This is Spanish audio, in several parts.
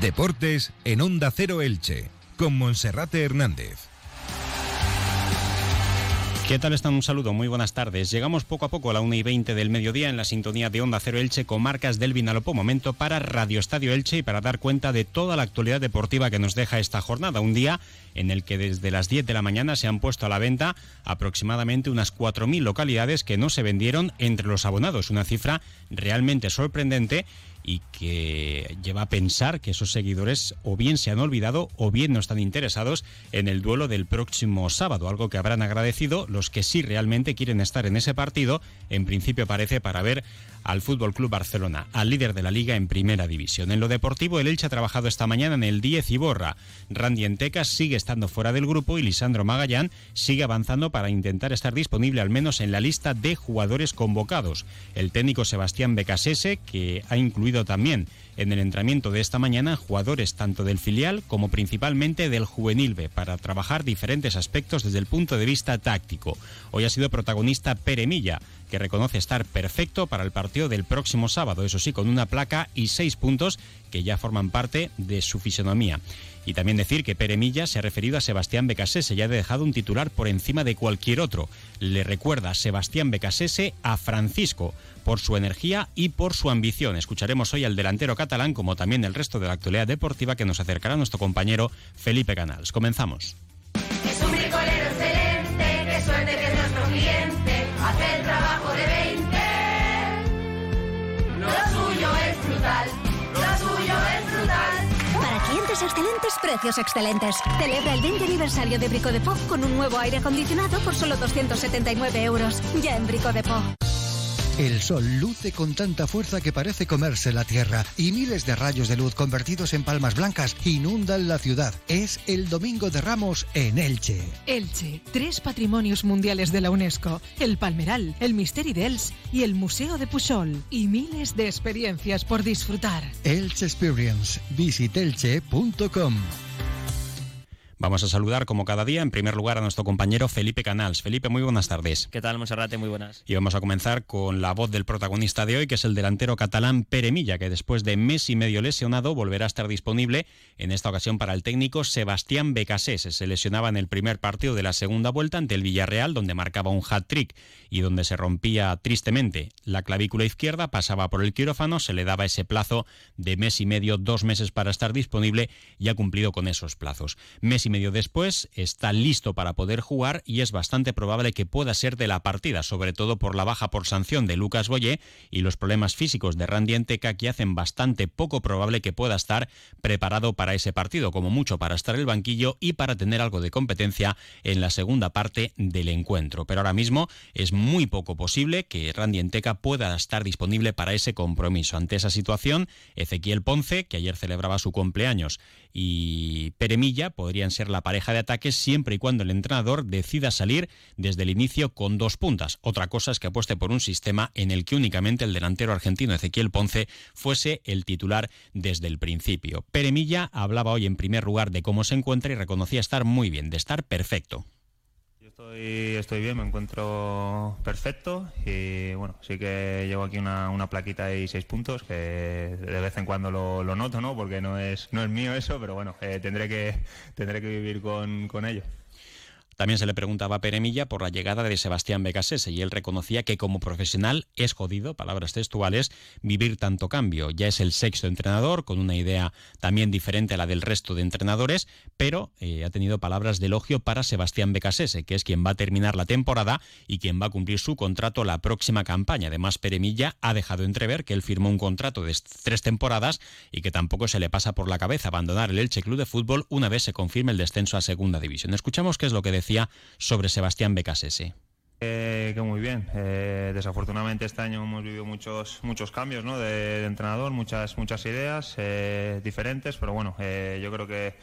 Deportes en Onda Cero Elche, con Monserrate Hernández. ¿Qué tal están? Un saludo, muy buenas tardes. Llegamos poco a poco a la 1 y 20 del mediodía en la sintonía de Onda Cero Elche con marcas del Vinalopó. Momento para Radio Estadio Elche y para dar cuenta de toda la actualidad deportiva que nos deja esta jornada. Un día en el que desde las 10 de la mañana se han puesto a la venta aproximadamente unas 4.000 localidades que no se vendieron entre los abonados. Una cifra realmente sorprendente y que lleva a pensar que esos seguidores o bien se han olvidado o bien no están interesados en el duelo del próximo sábado, algo que habrán agradecido los que sí realmente quieren estar en ese partido, en principio parece para ver al Fútbol Club Barcelona, al líder de la liga en Primera División. En lo deportivo, el Elche ha trabajado esta mañana en el 10 y borra. Randy Enteca sigue estando fuera del grupo y Lisandro Magallán sigue avanzando para intentar estar disponible al menos en la lista de jugadores convocados. El técnico Sebastián Becasese, que ha incluido también en el entrenamiento de esta mañana jugadores tanto del filial como principalmente del juvenil B para trabajar diferentes aspectos desde el punto de vista táctico. Hoy ha sido protagonista Pere Milla, que reconoce estar perfecto para el partido del próximo sábado, eso sí, con una placa y seis puntos que ya forman parte de su fisonomía. Y también decir que Pere Milla se ha referido a Sebastián Becasese y ha dejado un titular por encima de cualquier otro. Le recuerda Sebastián Becasese a Francisco por su energía y por su ambición. Escucharemos hoy al delantero catalán como también el resto de la actualidad deportiva que nos acercará nuestro compañero Felipe Canals. Comenzamos. Es un excelente, suerte que es nuestro cliente, excelentes, precios excelentes. Celebra el 20 aniversario de Brico de Pop con un nuevo aire acondicionado por solo 279 euros. Ya en Brico de. El sol luce con tanta fuerza que parece comerse la tierra y miles de rayos de luz convertidos en palmas blancas inundan la ciudad. Es el Domingo de Ramos en Elche. Elche, tres patrimonios mundiales de la UNESCO, el Palmeral, el Misteri d'Els y el Museo de Pujol. Y miles de experiencias por disfrutar. Elche Experience. Visitelche.com. Vamos a saludar como cada día en primer lugar a nuestro compañero Felipe Canals. Felipe, muy buenas tardes. ¿Qué tal, Monserrate? Muy buenas. Y vamos a comenzar con la voz del protagonista de hoy, que es el delantero catalán Pere Milla, que después de mes y medio lesionado volverá a estar disponible, en esta ocasión para el técnico Sebastián Becasés. Se lesionaba en el primer partido de la segunda vuelta ante el Villarreal, donde marcaba un hat-trick y donde se rompía tristemente la clavícula izquierda, pasaba por el quirófano, se le daba ese plazo de mes y medio, dos meses para estar disponible y ha cumplido con esos plazos. Mes y medio después está listo para poder jugar y es bastante probable que pueda ser de la partida, sobre todo por la baja por sanción de Lucas Boyé y los problemas físicos de Randy Enteca que hacen bastante poco probable que pueda estar preparado para ese partido, como mucho para estar en el banquillo y para tener algo de competencia en la segunda parte del encuentro. Pero ahora mismo es muy poco posible que Randy Enteca pueda estar disponible para ese compromiso. Ante esa situación, Ezequiel Ponce, que ayer celebraba su cumpleaños, y Peremilla podrían ser la pareja de ataques siempre y cuando el entrenador decida salir desde el inicio con dos puntas. Otra cosa es que apueste por un sistema en el que únicamente el delantero argentino Ezequiel Ponce fuese el titular desde el principio. Peremilla hablaba hoy en primer lugar de cómo se encuentra y reconocía estar muy bien, de estar perfecto. Estoy, estoy bien, me encuentro perfecto y bueno, sí que llevo aquí una, una plaquita y seis puntos que de vez en cuando lo, lo noto, ¿no? Porque no es, no es mío eso, pero bueno, eh, tendré, que, tendré que vivir con, con ello. También se le preguntaba a Peremilla por la llegada de Sebastián Becasese y él reconocía que como profesional es jodido, palabras textuales, vivir tanto cambio. Ya es el sexto entrenador, con una idea también diferente a la del resto de entrenadores, pero eh, ha tenido palabras de elogio para Sebastián Becasese, que es quien va a terminar la temporada y quien va a cumplir su contrato la próxima campaña. Además, Peremilla ha dejado entrever que él firmó un contrato de tres temporadas y que tampoco se le pasa por la cabeza abandonar el Elche Club de Fútbol una vez se confirme el descenso a Segunda División. Escuchamos qué es lo que decía sobre Sebastián Becasese. Eh, que muy bien. Eh, desafortunadamente este año hemos vivido muchos muchos cambios ¿no? de, de entrenador, muchas muchas ideas eh, diferentes, pero bueno, eh, yo creo que,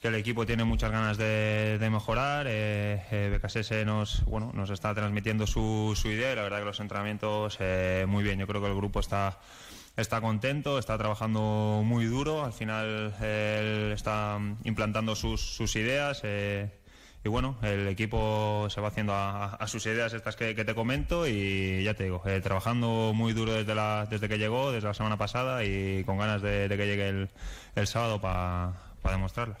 que el equipo tiene muchas ganas de, de mejorar. Eh, eh, Becasese nos bueno nos está transmitiendo su, su idea y la verdad que los entrenamientos muy bien. Yo creo que el grupo está está contento, está trabajando muy duro. Al final él está implantando sus, sus ideas. eh, y bueno, el equipo se va haciendo a, sus ideas estas que, te comento y ya te digo, eh, trabajando muy duro desde, la, desde que llegó, desde la semana pasada y con ganas de, que llegue el, el sábado para demostrarlas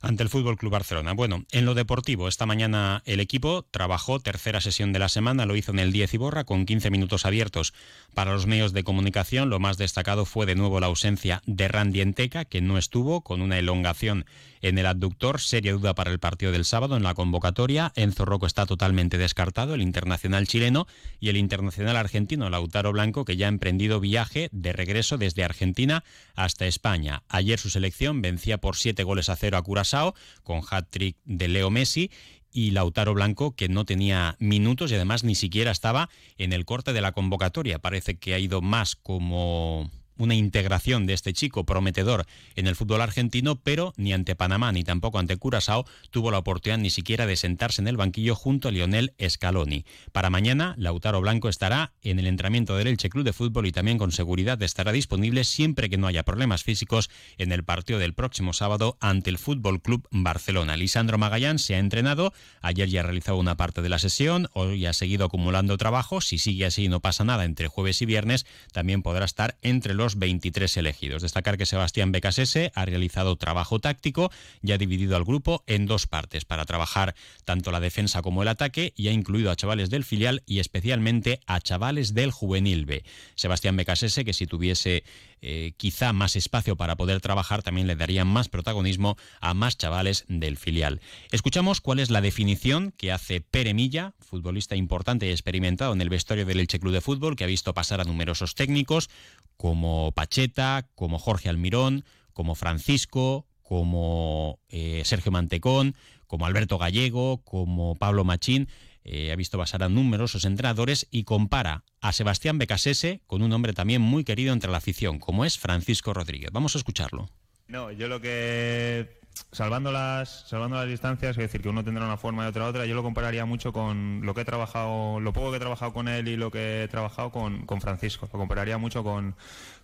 ante el Fútbol Club Barcelona. Bueno, en lo deportivo, esta mañana el equipo trabajó tercera sesión de la semana, lo hizo en el 10 y borra con 15 minutos abiertos para los medios de comunicación. Lo más destacado fue de nuevo la ausencia de Randy Enteca, que no estuvo con una elongación en el abductor, seria duda para el partido del sábado en la convocatoria. Enzo Rocco está totalmente descartado, el internacional chileno y el internacional argentino Lautaro Blanco, que ya ha emprendido viaje de regreso desde Argentina hasta España. Ayer su selección vencía por siete goles a cero a Curazao con hat-trick de Leo Messi y Lautaro Blanco, que no tenía minutos y además ni siquiera estaba en el corte de la convocatoria. Parece que ha ido más como una integración de este chico prometedor en el fútbol argentino, pero ni ante Panamá ni tampoco ante Curazao tuvo la oportunidad ni siquiera de sentarse en el banquillo junto a Lionel Scaloni. Para mañana, Lautaro Blanco estará en el entrenamiento del Elche Club de Fútbol y también con seguridad estará disponible siempre que no haya problemas físicos en el partido del próximo sábado ante el Fútbol Club Barcelona. Lisandro Magallán se ha entrenado, ayer ya ha realizado una parte de la sesión, hoy ha seguido acumulando trabajo, si sigue así no pasa nada entre jueves y viernes, también podrá estar entre los 23 elegidos. Destacar que Sebastián Becasese ha realizado trabajo táctico y ha dividido al grupo en dos partes para trabajar tanto la defensa como el ataque y ha incluido a chavales del filial y especialmente a chavales del juvenil B. Sebastián Becasese, que si tuviese eh, quizá más espacio para poder trabajar, también le darían más protagonismo a más chavales del filial. Escuchamos cuál es la definición que hace Pere Milla, futbolista importante y experimentado en el vestuario del Elche Club de Fútbol, que ha visto pasar a numerosos técnicos como Pacheta, como Jorge Almirón, como Francisco, como eh, Sergio Mantecón, como Alberto Gallego, como Pablo Machín. Eh, ha visto pasar a numerosos entrenadores y compara a Sebastián Becasese con un hombre también muy querido entre la afición, como es Francisco Rodríguez. Vamos a escucharlo. No, yo lo que salvando las salvando las distancias, es decir, que uno tendrá una forma y otra otra, yo lo compararía mucho con lo que he trabajado, lo poco que he trabajado con él y lo que he trabajado con, con Francisco. Lo compararía mucho con,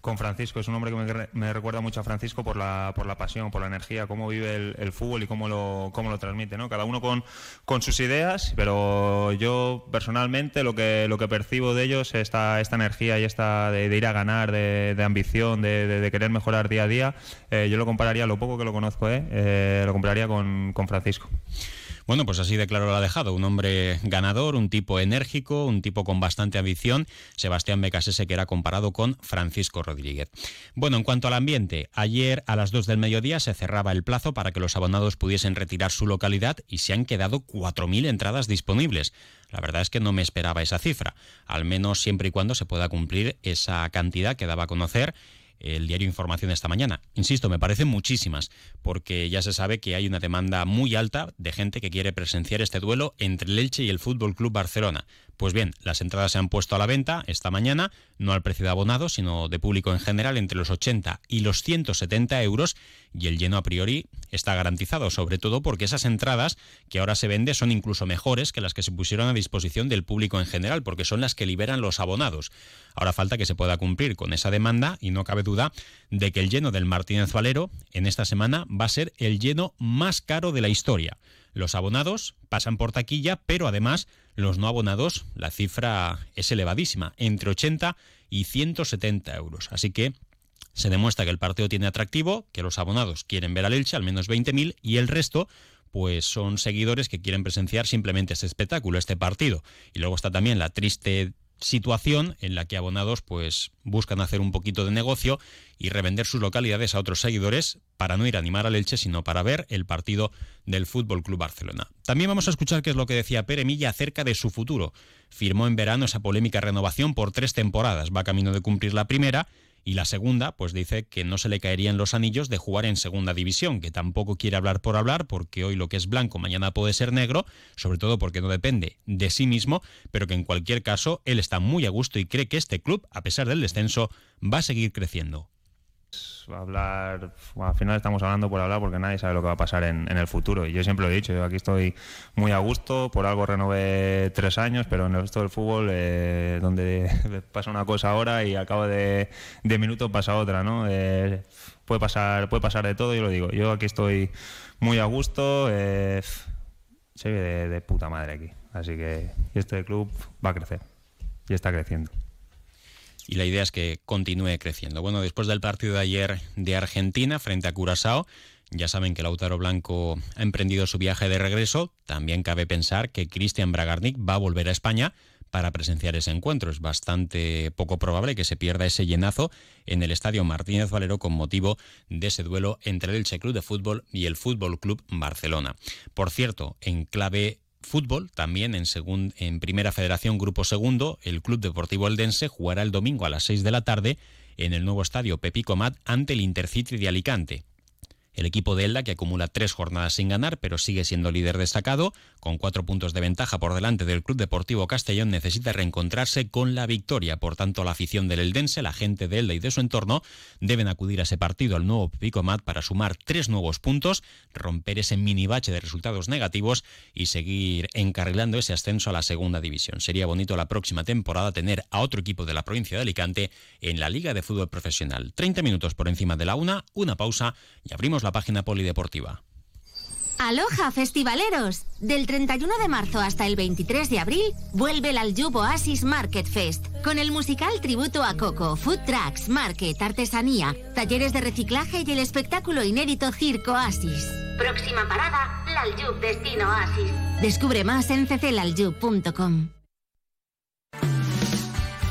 con Francisco. Es un hombre que me, recuerda mucho a Francisco por la, por la pasión, por la energía, cómo vive el, fútbol y cómo lo, cómo lo transmite. ¿no? Cada uno con, con sus ideas, pero yo personalmente lo que, lo que percibo de ellos es esta, esta energía y esta de, ir a ganar, de, ambición, de, querer mejorar día a día. Eh, yo lo compararía, lo poco que lo conozco, ¿eh? eh lo compararía con, con Francisco. Bueno, pues así de claro lo ha dejado. Un hombre ganador, un tipo enérgico, un tipo con bastante ambición. Sebastián Becasese, que era comparado con Francisco Rodríguez. Bueno, en cuanto al ambiente, ayer a las 2 del mediodía se cerraba el plazo para que los abonados pudiesen retirar su localidad y se han quedado 4.000 entradas disponibles. La verdad es que no me esperaba esa cifra, al menos siempre y cuando se pueda cumplir esa cantidad que daba a conocer el diario Información esta mañana. Insisto, me parecen muchísimas, porque ya se sabe que hay una demanda muy alta de gente que quiere presenciar este duelo entre el Elche y el Fútbol Club Barcelona. Pues bien, las entradas se han puesto a la venta esta mañana, no al precio de abonado, sino de público en general, entre los 80 y los 170 euros, y el lleno a priori está garantizado, sobre todo porque esas entradas que ahora se venden son incluso mejores que las que se pusieron a disposición del público en general, porque son las que liberan los abonados. Ahora falta que se pueda cumplir con esa demanda y no cabe duda de que el lleno del Martínez Valero en esta semana va a ser el lleno más caro de la historia. Los abonados pasan por taquilla, pero además los no abonados, la cifra es elevadísima, entre 80 y 170 euros. Así que se demuestra que el partido tiene atractivo, que los abonados quieren ver al Elche, al menos 20.000, y el resto pues son seguidores que quieren presenciar simplemente este espectáculo, este partido. Y luego está también la triste situación en la que abonados pues buscan hacer un poquito de negocio y revender sus localidades a otros seguidores para no ir a animar al Elche, sino para ver el partido del Fútbol Club Barcelona. También vamos a escuchar qué es lo que decía Pere Milla acerca de su futuro. Firmó en verano esa polémica renovación por tres temporadas, va camino de cumplir la primera y la segunda, pues dice que no se le caerían los anillos de jugar en segunda división, que tampoco quiere hablar por hablar, porque hoy lo que es blanco mañana puede ser negro, sobre todo porque no depende de sí mismo, pero que en cualquier caso él está muy a gusto y cree que este club, a pesar del descenso, va a seguir creciendo hablar, al final estamos hablando por hablar porque nadie sabe lo que va a pasar en, el futuro. Y yo siempre lo he dicho, yo aquí estoy muy a gusto, por algo renové tres años, pero en el resto del fútbol, eh, donde pasa una cosa ahora y al cabo de, de minutos pasa otra, ¿no? Eh, puede, pasar, puede pasar de todo, yo lo digo. Yo aquí estoy muy a gusto. Eh, se ve de, de puta madre aquí. Así que este club va a crecer y está creciendo y la idea es que continúe creciendo. Bueno, después del partido de ayer de Argentina frente a Curazao, ya saben que Lautaro Blanco ha emprendido su viaje de regreso. También cabe pensar que Cristian Bragarnik va a volver a España para presenciar ese encuentro. Es bastante poco probable que se pierda ese llenazo en el estadio Martínez Valero con motivo de ese duelo entre el Elche Club de Fútbol y el Fútbol Club Barcelona. Por cierto, en clave fútbol, también en, en Primera Federación Grupo Segundo, el Club Deportivo Eldense jugará el domingo a las 6 de la tarde en el nuevo estadio Pepico Mat ante el Intercity de Alicante. El equipo de Elda, que acumula tres jornadas sin ganar, pero sigue siendo líder destacado, con cuatro puntos de ventaja por delante del Club Deportivo Castellón, necesita reencontrarse con la victoria. Por tanto, la afición del Eldense, la gente de Elda y de su entorno, deben acudir a ese partido al nuevo Pico Mat para sumar tres nuevos puntos, romper ese mini bache de resultados negativos y seguir encarrilando ese ascenso a la segunda división. Sería bonito la próxima temporada tener a otro equipo de la provincia de Alicante en la Liga de Fútbol Profesional. 30 minutos por encima de la una, una pausa y abrimos la página polideportiva. Aloha festivaleros. Del 31 de marzo hasta el 23 de abril vuelve el Aljub Oasis Market Fest con el musical tributo a Coco, food trucks, market, artesanía, talleres de reciclaje y el espectáculo inédito Circo Oasis. Próxima parada, Laljub Destino Oasis. Descubre más en cclaljub.com.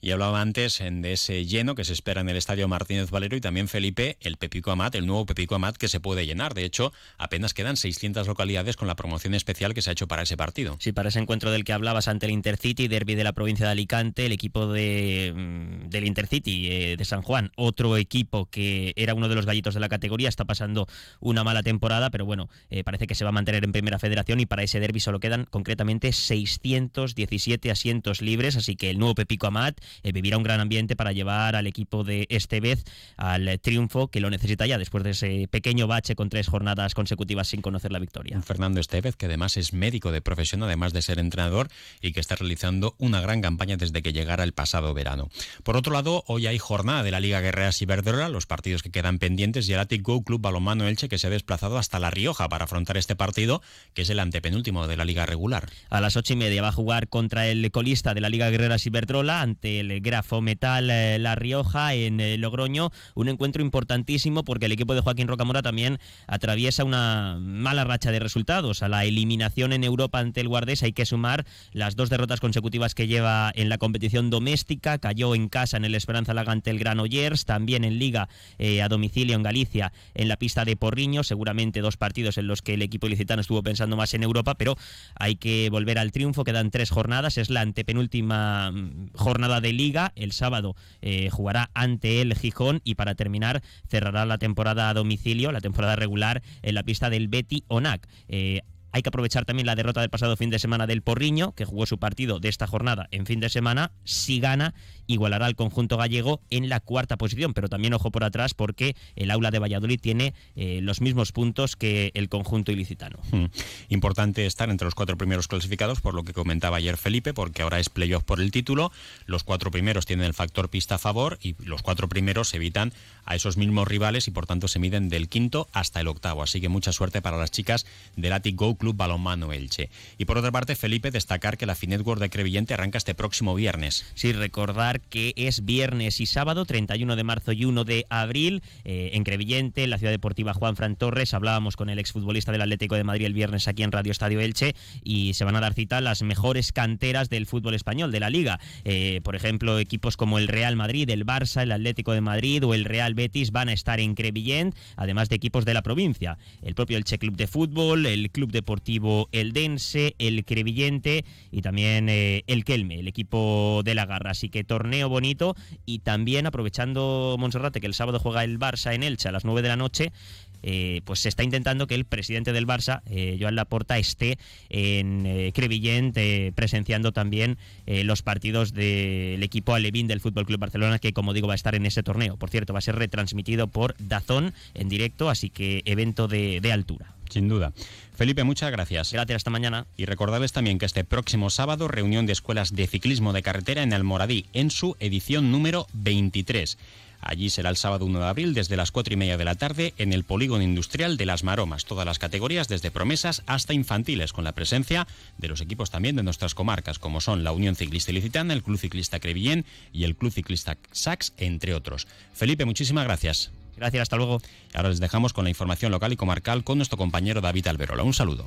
Y hablaba antes de ese lleno que se espera en el Estadio Martínez Valero y también Felipe, el Pepico Amat, el nuevo Pepico Amat que se puede llenar. De hecho, apenas quedan 600 localidades con la promoción especial que se ha hecho para ese partido. Sí, para ese encuentro del que hablabas ante el Intercity, derby de la provincia de Alicante, el equipo de, mm, del Intercity eh, de San Juan, otro equipo que era uno de los gallitos de la categoría, está pasando una mala temporada, pero bueno, eh, parece que se va a mantener en primera federación y para ese derby solo quedan concretamente 617 asientos libres, así que el nuevo Pepico Amat eh, vivirá un gran ambiente para llevar al equipo de Estevez al triunfo que lo necesita ya después de ese pequeño bache con tres jornadas consecutivas sin conocer la victoria. Fernando Estevez, que además es médico de profesión, además de ser entrenador, y que está realizando una gran campaña desde que llegara el pasado verano. Por otro lado, hoy hay jornada de la Liga Guerrera Ciberdrola, los partidos que quedan pendientes, y el Atic Go Club Balomano Elche, que se ha desplazado hasta La Rioja para afrontar este partido, que es el antepenúltimo de la Liga regular. A las ocho y media va a jugar contra el colista de la Liga Guerrera Ciberdrola ante el Grafo Metal eh, La Rioja en eh, Logroño. Un encuentro importantísimo porque el equipo de Joaquín Rocamora también atraviesa una mala racha de resultados. A la eliminación en Europa ante el Guardés hay que sumar las dos derrotas consecutivas que lleva en la competición doméstica. Cayó en casa en el Esperanza Laga ante el Granollers, también en Liga eh, a domicilio en Galicia en la pista de Porriño. Seguramente dos partidos en los que el equipo ilicitano estuvo pensando más en Europa, pero hay que volver al triunfo. Quedan tres jornadas, es la antepenúltima mm, jornada de Liga. El sábado eh, jugará ante el Gijón y para terminar cerrará la temporada a domicilio, la temporada regular en la pista del Betty Onac. Eh, hay que aprovechar también la derrota del pasado fin de semana del Porriño, que jugó su partido de esta jornada en fin de semana. Si gana, igualará al conjunto gallego en la cuarta posición, pero también ojo por atrás porque el aula de Valladolid tiene eh, los mismos puntos que el conjunto ilicitano. Hmm. Importante estar entre los cuatro primeros clasificados, por lo que comentaba ayer Felipe, porque ahora es playoff por el título. Los cuatro primeros tienen el factor pista a favor y los cuatro primeros evitan a esos mismos rivales y por tanto se miden del quinto hasta el octavo. Así que mucha suerte para las chicas del Atic Go Club Balonmano Elche. Y por otra parte, Felipe, destacar que la Finetworld de Crevillente arranca este próximo viernes. Sí, recordar que es viernes y sábado, 31 de marzo y 1 de abril, eh, en Crevillente, en la ciudad deportiva Juan Fran Torres. Hablábamos con el exfutbolista del Atlético de Madrid el viernes aquí en Radio Estadio Elche y se van a dar cita las mejores canteras del fútbol español, de la liga. Eh, por ejemplo, equipos como el Real Madrid, el Barça, el Atlético de Madrid o el Real Betis van a estar en Crevillent, además de equipos de la provincia. El propio Elche Club de Fútbol, el Club Deportivo Eldense, el Crevillente y también eh, el Kelme, el equipo de la Garra. Así que torneo bonito y también aprovechando Monserrate que el sábado juega el Barça en Elche a las 9 de la noche, eh, pues se está intentando que el presidente del Barça, eh, Joan Laporta, esté en eh, Crevillent presenciando también los partidos del equipo alevín del Fútbol Club Barcelona, que como digo va a estar en ese torneo. Por cierto, va a ser retransmitido por Dazón en directo, así que evento de, de altura. Sin duda. Felipe, muchas gracias. Gracias, hasta mañana. Y recordarles también que este próximo sábado, reunión de escuelas de ciclismo de carretera en Almoradí, en su edición número 23. Allí será el sábado 1 de abril desde las 4 y media de la tarde en el polígono industrial de Las Maromas. Todas las categorías, desde promesas hasta infantiles, con la presencia de los equipos también de nuestras comarcas, como son la Unión Ciclista Ilicitana, el Club Ciclista Crevillén y el Club Ciclista Sax, entre otros. Felipe, muchísimas gracias. Gracias, hasta luego. Ahora les dejamos con la información local y comarcal con nuestro compañero David Alberola. Un saludo.